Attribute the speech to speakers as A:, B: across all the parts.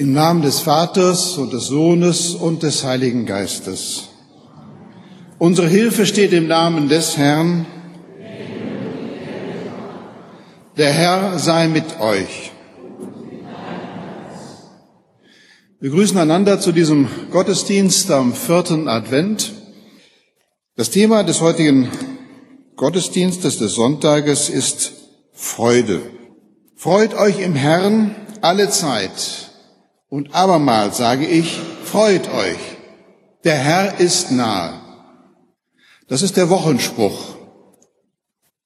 A: Im Namen des Vaters und des Sohnes und des Heiligen Geistes. Unsere Hilfe steht im Namen des Herrn. Der Herr sei mit euch. Wir grüßen einander zu diesem Gottesdienst am vierten Advent. Das Thema des heutigen Gottesdienstes des Sonntages ist Freude. Freut euch im Herrn alle Zeit. Und abermals sage ich, freut euch, der Herr ist nahe. Das ist der Wochenspruch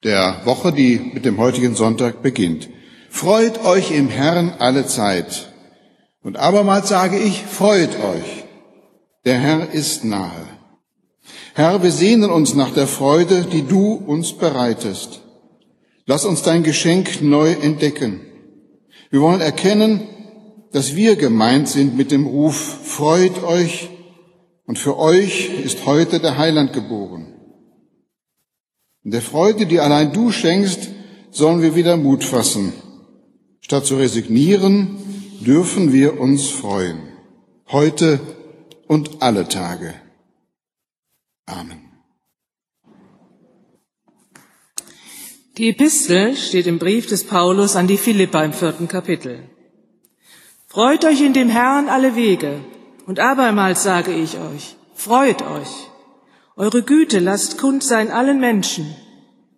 A: der Woche, die mit dem heutigen Sonntag beginnt. Freut euch im Herrn alle Zeit. Und abermals sage ich, freut euch, der Herr ist nahe. Herr, wir sehnen uns nach der Freude, die du uns bereitest. Lass uns dein Geschenk neu entdecken. Wir wollen erkennen, dass wir gemeint sind mit dem Ruf, freut euch, und für euch ist heute der Heiland geboren. In der Freude, die allein du schenkst, sollen wir wieder Mut fassen. Statt zu resignieren, dürfen wir uns freuen. Heute und alle Tage. Amen.
B: Die Epistel steht im Brief des Paulus an die Philippa im vierten Kapitel. Freut euch in dem Herrn alle Wege. Und abermals sage ich euch, freut euch. Eure Güte lasst kund sein allen Menschen.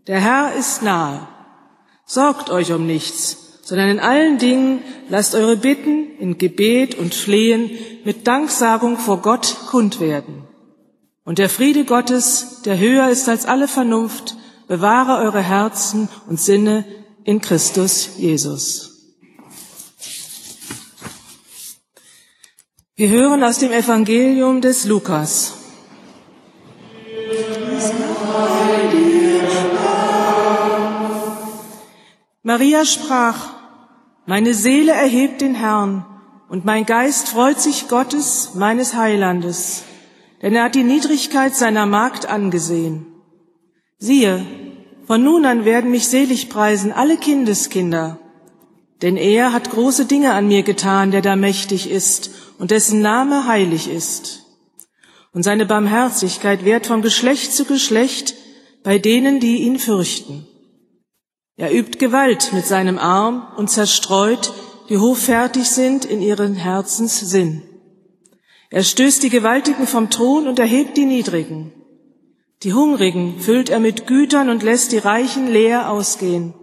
B: Der Herr ist nahe. Sorgt euch um nichts, sondern in allen Dingen lasst eure Bitten in Gebet und Flehen mit Danksagung vor Gott kund werden. Und der Friede Gottes, der höher ist als alle Vernunft, bewahre eure Herzen und Sinne in Christus Jesus. Wir hören aus dem Evangelium des Lukas. Maria sprach, meine Seele erhebt den Herrn und mein Geist freut sich Gottes, meines Heilandes, denn er hat die Niedrigkeit seiner Magd angesehen. Siehe, von nun an werden mich selig preisen alle Kindeskinder, denn er hat große Dinge an mir getan, der da mächtig ist und dessen Name heilig ist. Und seine Barmherzigkeit währt von Geschlecht zu Geschlecht bei denen, die ihn fürchten. Er übt Gewalt mit seinem Arm und zerstreut, die hochfertig sind in ihren Herzenssinn. Er stößt die Gewaltigen vom Thron und erhebt die Niedrigen. Die Hungrigen füllt er mit Gütern und lässt die Reichen leer ausgehen.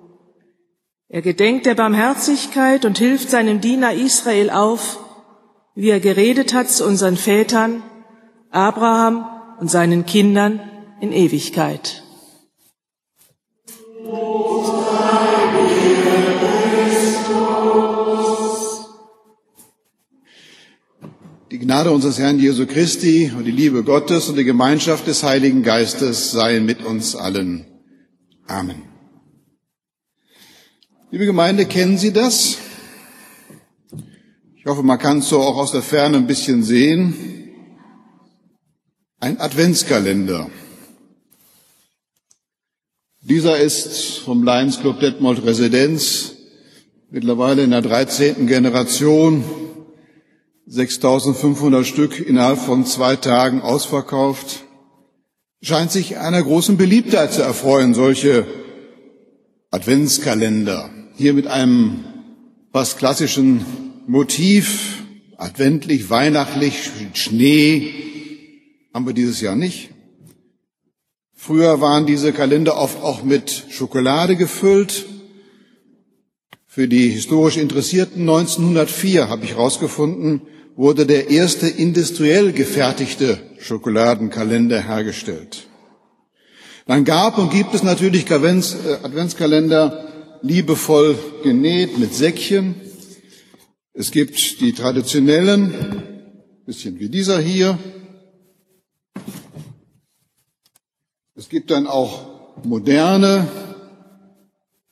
B: Er gedenkt der Barmherzigkeit und hilft seinem Diener Israel auf, wie er geredet hat zu unseren Vätern, Abraham und seinen Kindern in Ewigkeit.
A: Die Gnade unseres Herrn Jesu Christi und die Liebe Gottes und die Gemeinschaft des Heiligen Geistes seien mit uns allen. Amen. Liebe Gemeinde, kennen Sie das? Ich hoffe, man kann es so auch aus der Ferne ein bisschen sehen. Ein Adventskalender. Dieser ist vom Lions Club Detmold Residenz mittlerweile in der 13. Generation 6500 Stück innerhalb von zwei Tagen ausverkauft. Scheint sich einer großen Beliebtheit zu erfreuen, solche Adventskalender. Hier mit einem fast klassischen Motiv, adventlich, weihnachtlich, Schnee, haben wir dieses Jahr nicht. Früher waren diese Kalender oft auch mit Schokolade gefüllt. Für die historisch Interessierten 1904 habe ich herausgefunden, wurde der erste industriell gefertigte Schokoladenkalender hergestellt. Dann gab und gibt es natürlich äh, Adventskalender liebevoll genäht mit Säckchen. Es gibt die traditionellen, bisschen wie dieser hier. Es gibt dann auch moderne,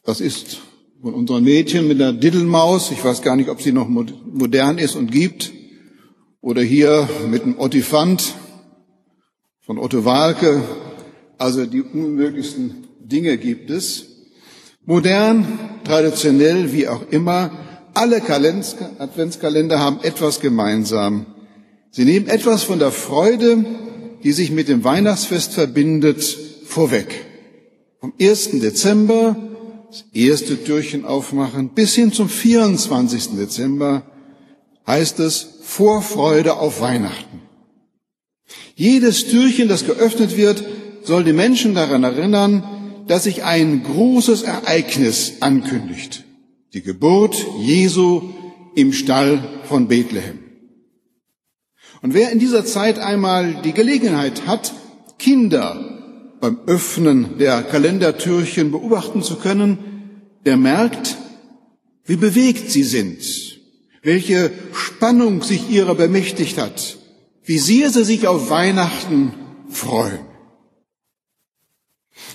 A: das ist von unseren Mädchen mit der Diddelmaus. Ich weiß gar nicht, ob sie noch modern ist und gibt. Oder hier mit dem Ottifant von Otto Walke. Also die unmöglichsten Dinge gibt es. Modern, traditionell, wie auch immer, alle Adventskalender haben etwas gemeinsam. Sie nehmen etwas von der Freude, die sich mit dem Weihnachtsfest verbindet, vorweg. Vom 1. Dezember das erste Türchen aufmachen bis hin zum 24. Dezember heißt es Vorfreude auf Weihnachten. Jedes Türchen, das geöffnet wird, soll die Menschen daran erinnern, dass sich ein großes Ereignis ankündigt. Die Geburt Jesu im Stall von Bethlehem. Und wer in dieser Zeit einmal die Gelegenheit hat, Kinder beim Öffnen der Kalendertürchen beobachten zu können, der merkt, wie bewegt sie sind, welche Spannung sich ihrer bemächtigt hat, wie sehr sie sich auf Weihnachten freuen.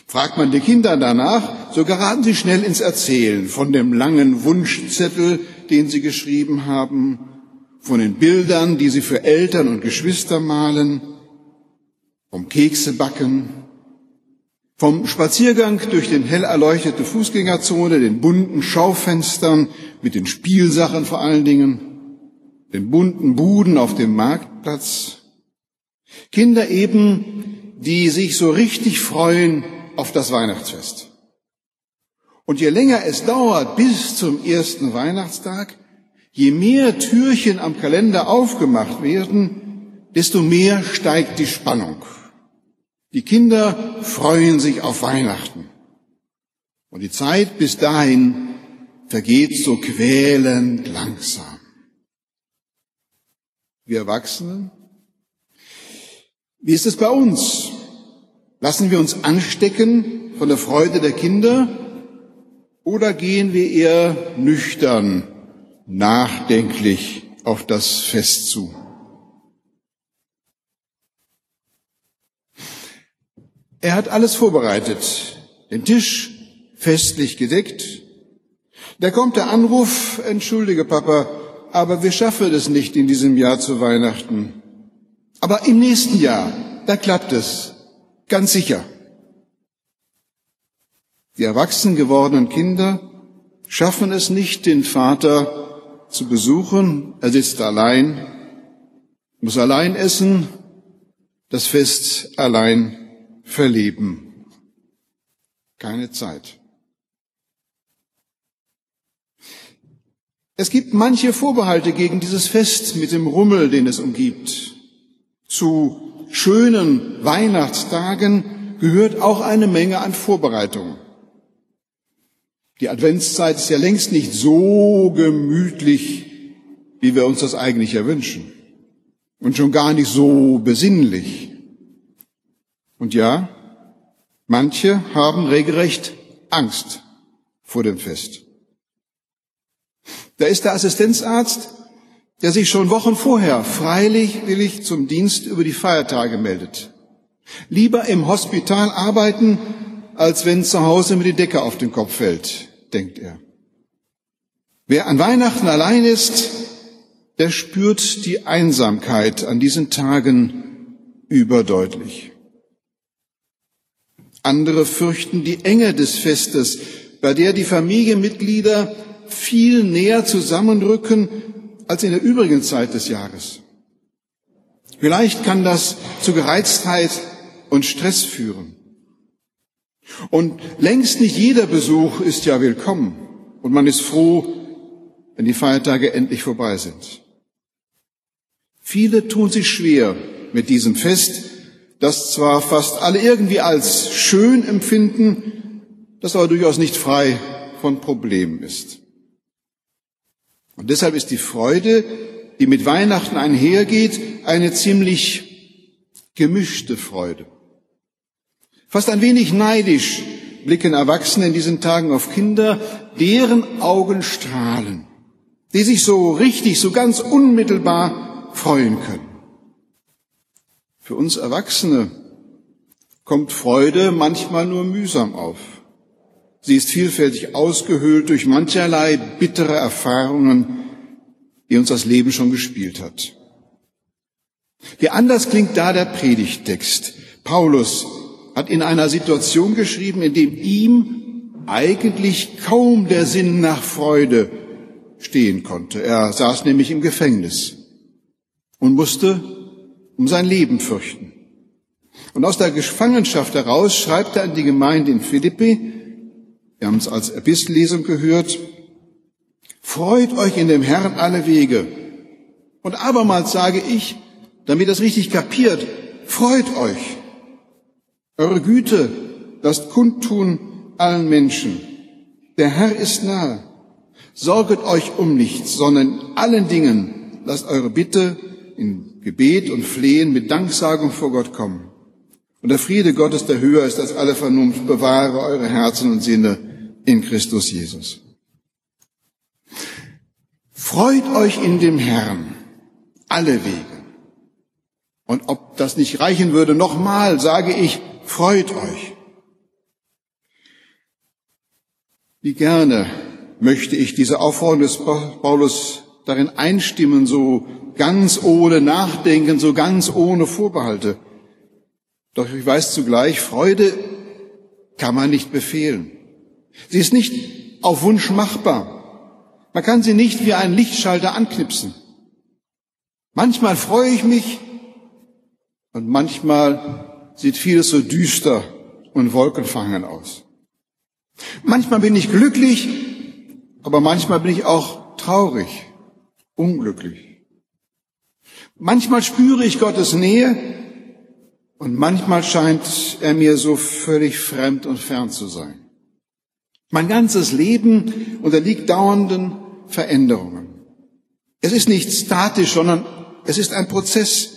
A: Fragt man die Kinder danach, so geraten sie schnell ins Erzählen von dem langen Wunschzettel, den sie geschrieben haben, von den Bildern, die sie für Eltern und Geschwister malen, vom Keksebacken, vom Spaziergang durch den hell erleuchtete Fußgängerzone, den bunten Schaufenstern mit den Spielsachen vor allen Dingen, den bunten Buden auf dem Marktplatz. Kinder eben, die sich so richtig freuen auf das Weihnachtsfest. Und je länger es dauert bis zum ersten Weihnachtstag, je mehr Türchen am Kalender aufgemacht werden, desto mehr steigt die Spannung. Die Kinder freuen sich auf Weihnachten. Und die Zeit bis dahin vergeht so quälend langsam. Wir Erwachsenen, wie ist es bei uns? Lassen wir uns anstecken von der Freude der Kinder oder gehen wir eher nüchtern, nachdenklich auf das Fest zu? Er hat alles vorbereitet, den Tisch festlich gedeckt. Da kommt der Anruf, entschuldige Papa, aber wir schaffen es nicht in diesem Jahr zu Weihnachten. Aber im nächsten Jahr, da klappt es. Ganz sicher. Die erwachsen gewordenen Kinder schaffen es nicht, den Vater zu besuchen. Er sitzt allein, muss allein essen, das Fest allein verleben. Keine Zeit. Es gibt manche Vorbehalte gegen dieses Fest mit dem Rummel, den es umgibt. Zu schönen Weihnachtstagen gehört auch eine Menge an Vorbereitungen. Die Adventszeit ist ja längst nicht so gemütlich, wie wir uns das eigentlich erwünschen. Und schon gar nicht so besinnlich. Und ja, manche haben regelrecht Angst vor dem Fest. Da ist der Assistenzarzt, der sich schon Wochen vorher freilich willig zum Dienst über die Feiertage meldet. Lieber im Hospital arbeiten, als wenn zu Hause mit die Decke auf den Kopf fällt, denkt er. Wer an Weihnachten allein ist, der spürt die Einsamkeit an diesen Tagen überdeutlich. Andere fürchten die Enge des Festes, bei der die Familienmitglieder viel näher zusammenrücken als in der übrigen Zeit des Jahres. Vielleicht kann das zu Gereiztheit und Stress führen. Und längst nicht jeder Besuch ist ja willkommen und man ist froh, wenn die Feiertage endlich vorbei sind. Viele tun sich schwer mit diesem Fest, das zwar fast alle irgendwie als schön empfinden, das aber durchaus nicht frei von Problemen ist. Und deshalb ist die Freude, die mit Weihnachten einhergeht, eine ziemlich gemischte Freude. Fast ein wenig neidisch blicken Erwachsene in diesen Tagen auf Kinder, deren Augen strahlen, die sich so richtig, so ganz unmittelbar freuen können. Für uns Erwachsene kommt Freude manchmal nur mühsam auf. Sie ist vielfältig ausgehöhlt durch mancherlei bittere Erfahrungen, die uns das Leben schon gespielt hat. Wie anders klingt da der Predigttext. Paulus hat in einer Situation geschrieben, in dem ihm eigentlich kaum der Sinn nach Freude stehen konnte. Er saß nämlich im Gefängnis und musste um sein Leben fürchten. Und aus der Gefangenschaft heraus schreibt er an die Gemeinde in Philippi, wir haben es als Epistelesung gehört, freut euch in dem Herrn alle Wege. Und abermals sage ich, damit das richtig kapiert, freut euch. Eure Güte lasst kundtun allen Menschen. Der Herr ist nahe. Sorget euch um nichts, sondern allen Dingen lasst eure Bitte in Gebet und Flehen mit Danksagung vor Gott kommen. Und der Friede Gottes, der höher ist als alle Vernunft, bewahre eure Herzen und Sinne in Christus Jesus. Freut euch in dem Herrn alle Wege. Und ob das nicht reichen würde, nochmal sage ich, freut euch. Wie gerne möchte ich diese Aufforderung des Paulus darin einstimmen, so ganz ohne Nachdenken, so ganz ohne Vorbehalte. Doch ich weiß zugleich, Freude kann man nicht befehlen. Sie ist nicht auf Wunsch machbar. Man kann sie nicht wie einen Lichtschalter anknipsen. Manchmal freue ich mich und manchmal sieht vieles so düster und wolkenfangen aus. Manchmal bin ich glücklich, aber manchmal bin ich auch traurig, unglücklich. Manchmal spüre ich Gottes Nähe und manchmal scheint er mir so völlig fremd und fern zu sein. Mein ganzes Leben unterliegt dauernden Veränderungen. Es ist nicht statisch, sondern es ist ein Prozess.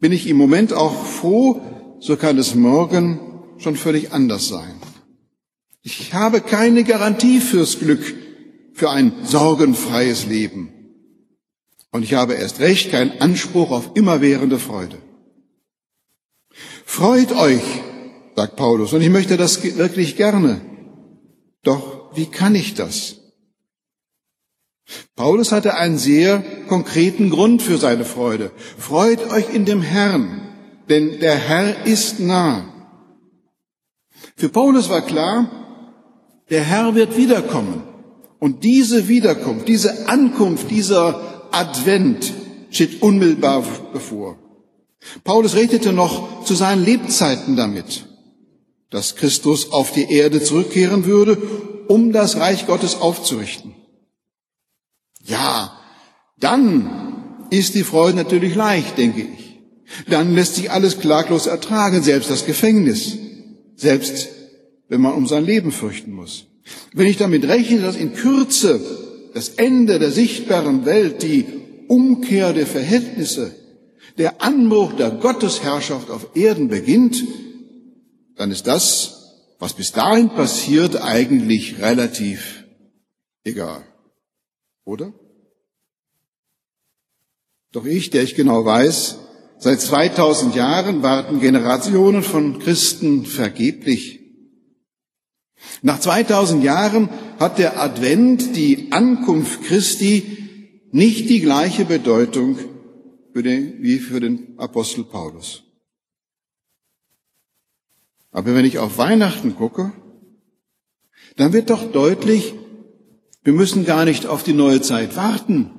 A: Bin ich im Moment auch froh, so kann es morgen schon völlig anders sein. Ich habe keine Garantie fürs Glück, für ein sorgenfreies Leben. Und ich habe erst recht keinen Anspruch auf immerwährende Freude. Freut euch, sagt Paulus, und ich möchte das wirklich gerne. Doch wie kann ich das? Paulus hatte einen sehr konkreten Grund für seine Freude. Freut euch in dem Herrn, denn der Herr ist nah. Für Paulus war klar, der Herr wird wiederkommen. Und diese Wiederkunft, diese Ankunft, dieser Advent steht unmittelbar bevor. Paulus redete noch zu seinen Lebzeiten damit, dass Christus auf die Erde zurückkehren würde, um das Reich Gottes aufzurichten. Ja, dann ist die Freude natürlich leicht, denke ich. Dann lässt sich alles klaglos ertragen, selbst das Gefängnis, selbst wenn man um sein Leben fürchten muss. Wenn ich damit rechne, dass in Kürze das Ende der sichtbaren Welt, die Umkehr der Verhältnisse, der Anbruch der Gottesherrschaft auf Erden beginnt, dann ist das, was bis dahin passiert, eigentlich relativ egal. Oder? Doch ich, der ich genau weiß, seit 2000 Jahren warten Generationen von Christen vergeblich. Nach 2000 Jahren hat der Advent, die Ankunft Christi, nicht die gleiche Bedeutung wie für den Apostel Paulus. Aber wenn ich auf Weihnachten gucke, dann wird doch deutlich, wir müssen gar nicht auf die neue Zeit warten.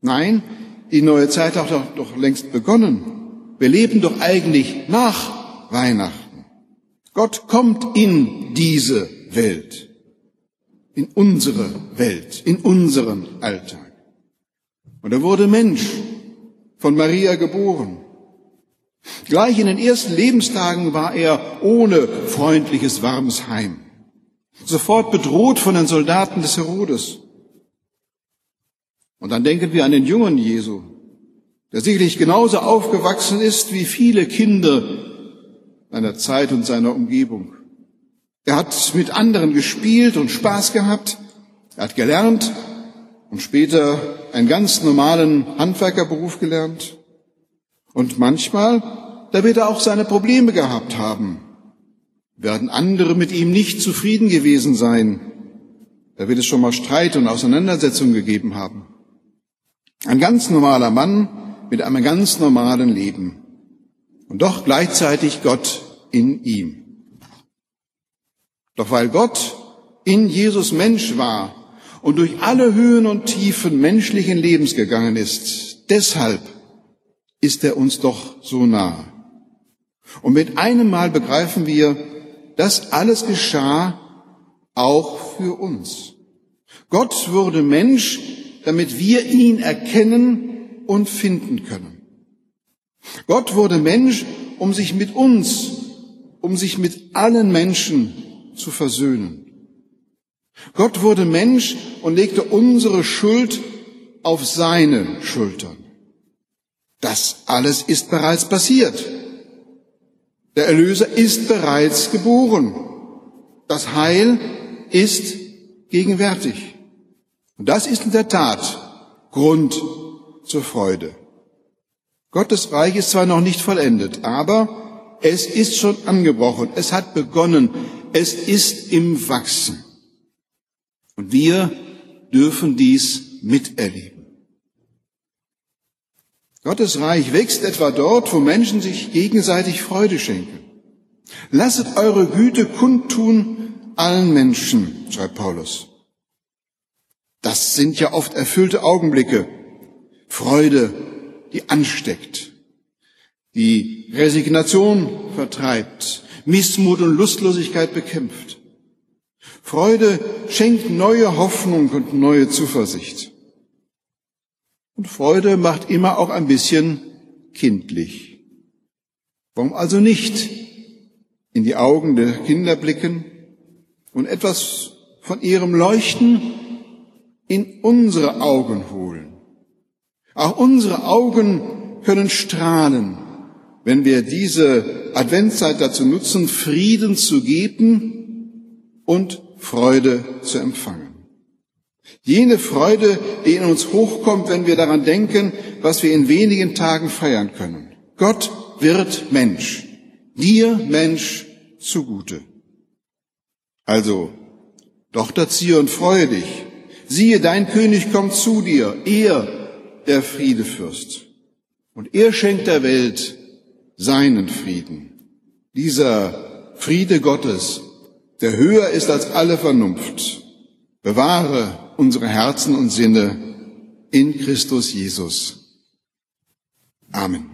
A: Nein, die neue Zeit hat doch, doch längst begonnen. Wir leben doch eigentlich nach Weihnachten. Gott kommt in diese Welt, in unsere Welt, in unseren Alltag. Und er wurde Mensch, von Maria geboren. Gleich in den ersten Lebenstagen war er ohne freundliches, warmes Heim sofort bedroht von den Soldaten des Herodes. Und dann denken wir an den jungen Jesu, der sicherlich genauso aufgewachsen ist wie viele Kinder seiner Zeit und seiner Umgebung. Er hat mit anderen gespielt und Spaß gehabt, er hat gelernt und später einen ganz normalen Handwerkerberuf gelernt. Und manchmal, da wird er auch seine Probleme gehabt haben, werden andere mit ihm nicht zufrieden gewesen sein. Da wird es schon mal Streit und Auseinandersetzungen gegeben haben. Ein ganz normaler Mann mit einem ganz normalen Leben. Und doch gleichzeitig Gott in ihm. Doch weil Gott in Jesus Mensch war und durch alle Höhen und Tiefen menschlichen Lebens gegangen ist. Deshalb ist er uns doch so nah. Und mit einem Mal begreifen wir, das alles geschah auch für uns. Gott wurde Mensch, damit wir ihn erkennen und finden können. Gott wurde Mensch, um sich mit uns, um sich mit allen Menschen zu versöhnen. Gott wurde Mensch und legte unsere Schuld auf seine Schultern. Das alles ist bereits passiert. Der Erlöser ist bereits geboren. Das Heil ist gegenwärtig. Und das ist in der Tat Grund zur Freude. Gottes Reich ist zwar noch nicht vollendet, aber es ist schon angebrochen, es hat begonnen, es ist im Wachsen. Und wir dürfen dies miterleben. Gottes Reich wächst etwa dort, wo Menschen sich gegenseitig Freude schenken. Lasset eure Güte kundtun allen Menschen, schreibt Paulus. Das sind ja oft erfüllte Augenblicke. Freude, die ansteckt, die Resignation vertreibt, Missmut und Lustlosigkeit bekämpft. Freude schenkt neue Hoffnung und neue Zuversicht. Und Freude macht immer auch ein bisschen kindlich. Warum also nicht in die Augen der Kinder blicken und etwas von ihrem Leuchten in unsere Augen holen? Auch unsere Augen können strahlen, wenn wir diese Adventszeit dazu nutzen, Frieden zu geben und Freude zu empfangen. Jene Freude, die in uns hochkommt, wenn wir daran denken, was wir in wenigen Tagen feiern können. Gott wird Mensch. Dir Mensch zugute. Also, Tochter Zion, freue dich. Siehe, dein König kommt zu dir, er, der Friedefürst. Und er schenkt der Welt seinen Frieden. Dieser Friede Gottes, der höher ist als alle Vernunft, bewahre unsere Herzen und Sinne in Christus Jesus. Amen.